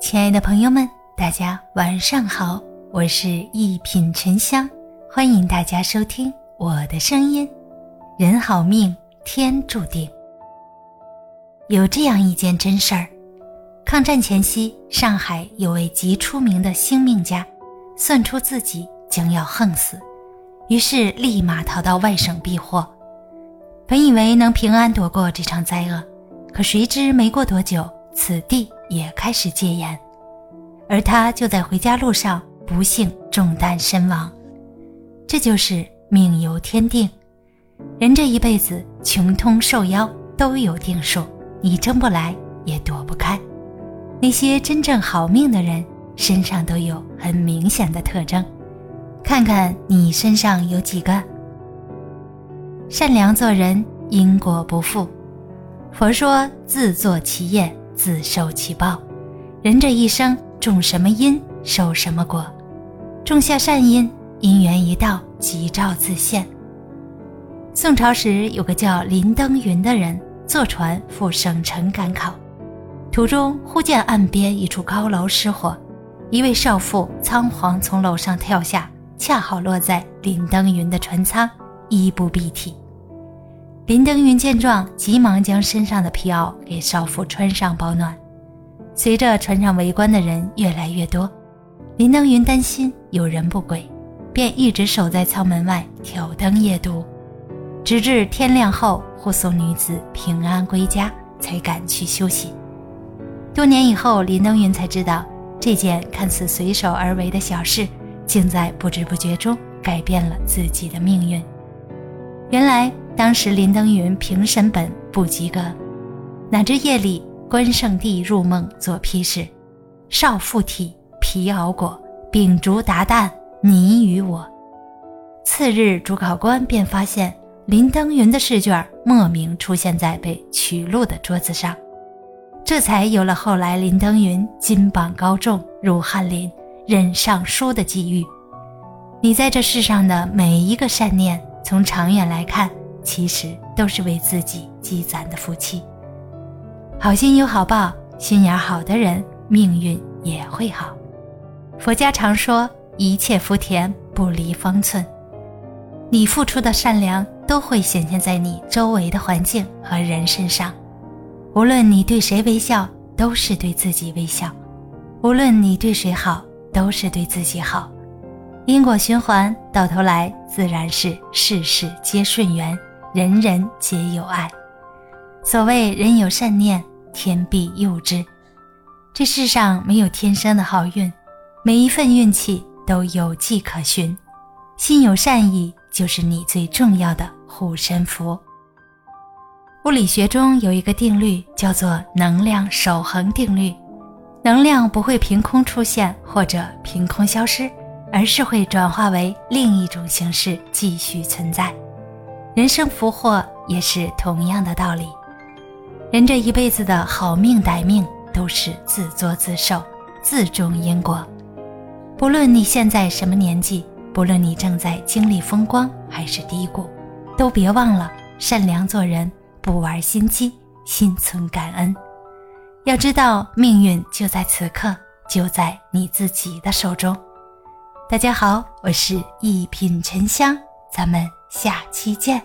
亲爱的朋友们，大家晚上好，我是一品沉香，欢迎大家收听我的声音。人好命，天注定。有这样一件真事儿：抗战前夕，上海有位极出名的星命家，算出自己将要横死，于是立马逃到外省避祸。本以为能平安躲过这场灾厄，可谁知没过多久，此地也开始戒严，而他就在回家路上不幸中弹身亡。这就是命由天定，人这一辈子穷通受夭都有定数，你争不来也躲不开。那些真正好命的人身上都有很明显的特征，看看你身上有几个。善良做人，因果不负。佛说：“自作其业，自受其报。”人这一生种什么因，受什么果。种下善因，因缘一到，即照自现。宋朝时，有个叫林登云的人，坐船赴省城赶考，途中忽见岸边一处高楼失火，一位少妇仓皇从楼上跳下，恰好落在林登云的船舱。衣不蔽体。林登云见状，急忙将身上的皮袄给少妇穿上保暖。随着船上围观的人越来越多，林登云担心有人不轨，便一直守在舱门外挑灯夜读，直至天亮后护送女子平安归家，才赶去休息。多年以后，林登云才知道，这件看似随手而为的小事，竟在不知不觉中改变了自己的命运。原来当时林登云评审本不及格，哪知夜里关圣帝入梦做批示：“少妇体皮袄裹，秉烛达旦你与我。”次日主考官便发现林登云的试卷莫名出现在被取录的桌子上，这才有了后来林登云金榜高中入翰林任尚书的机遇。你在这世上的每一个善念。从长远来看，其实都是为自己积攒的福气。好心有好报，心眼好的人命运也会好。佛家常说，一切福田不离方寸。你付出的善良都会显现在你周围的环境和人身上。无论你对谁微笑，都是对自己微笑；无论你对谁好，都是对自己好。因果循环，到头来自然是事事皆顺缘，人人皆有爱。所谓人有善念，天必佑之。这世上没有天生的好运，每一份运气都有迹可循。心有善意，就是你最重要的护身符。物理学中有一个定律，叫做能量守恒定律。能量不会凭空出现或者凭空消失。而是会转化为另一种形式继续存在，人生福祸也是同样的道理。人这一辈子的好命歹命都是自作自受，自种因果。不论你现在什么年纪，不论你正在经历风光还是低谷，都别忘了善良做人，不玩心机，心存感恩。要知道，命运就在此刻，就在你自己的手中。大家好，我是一品沉香，咱们下期见。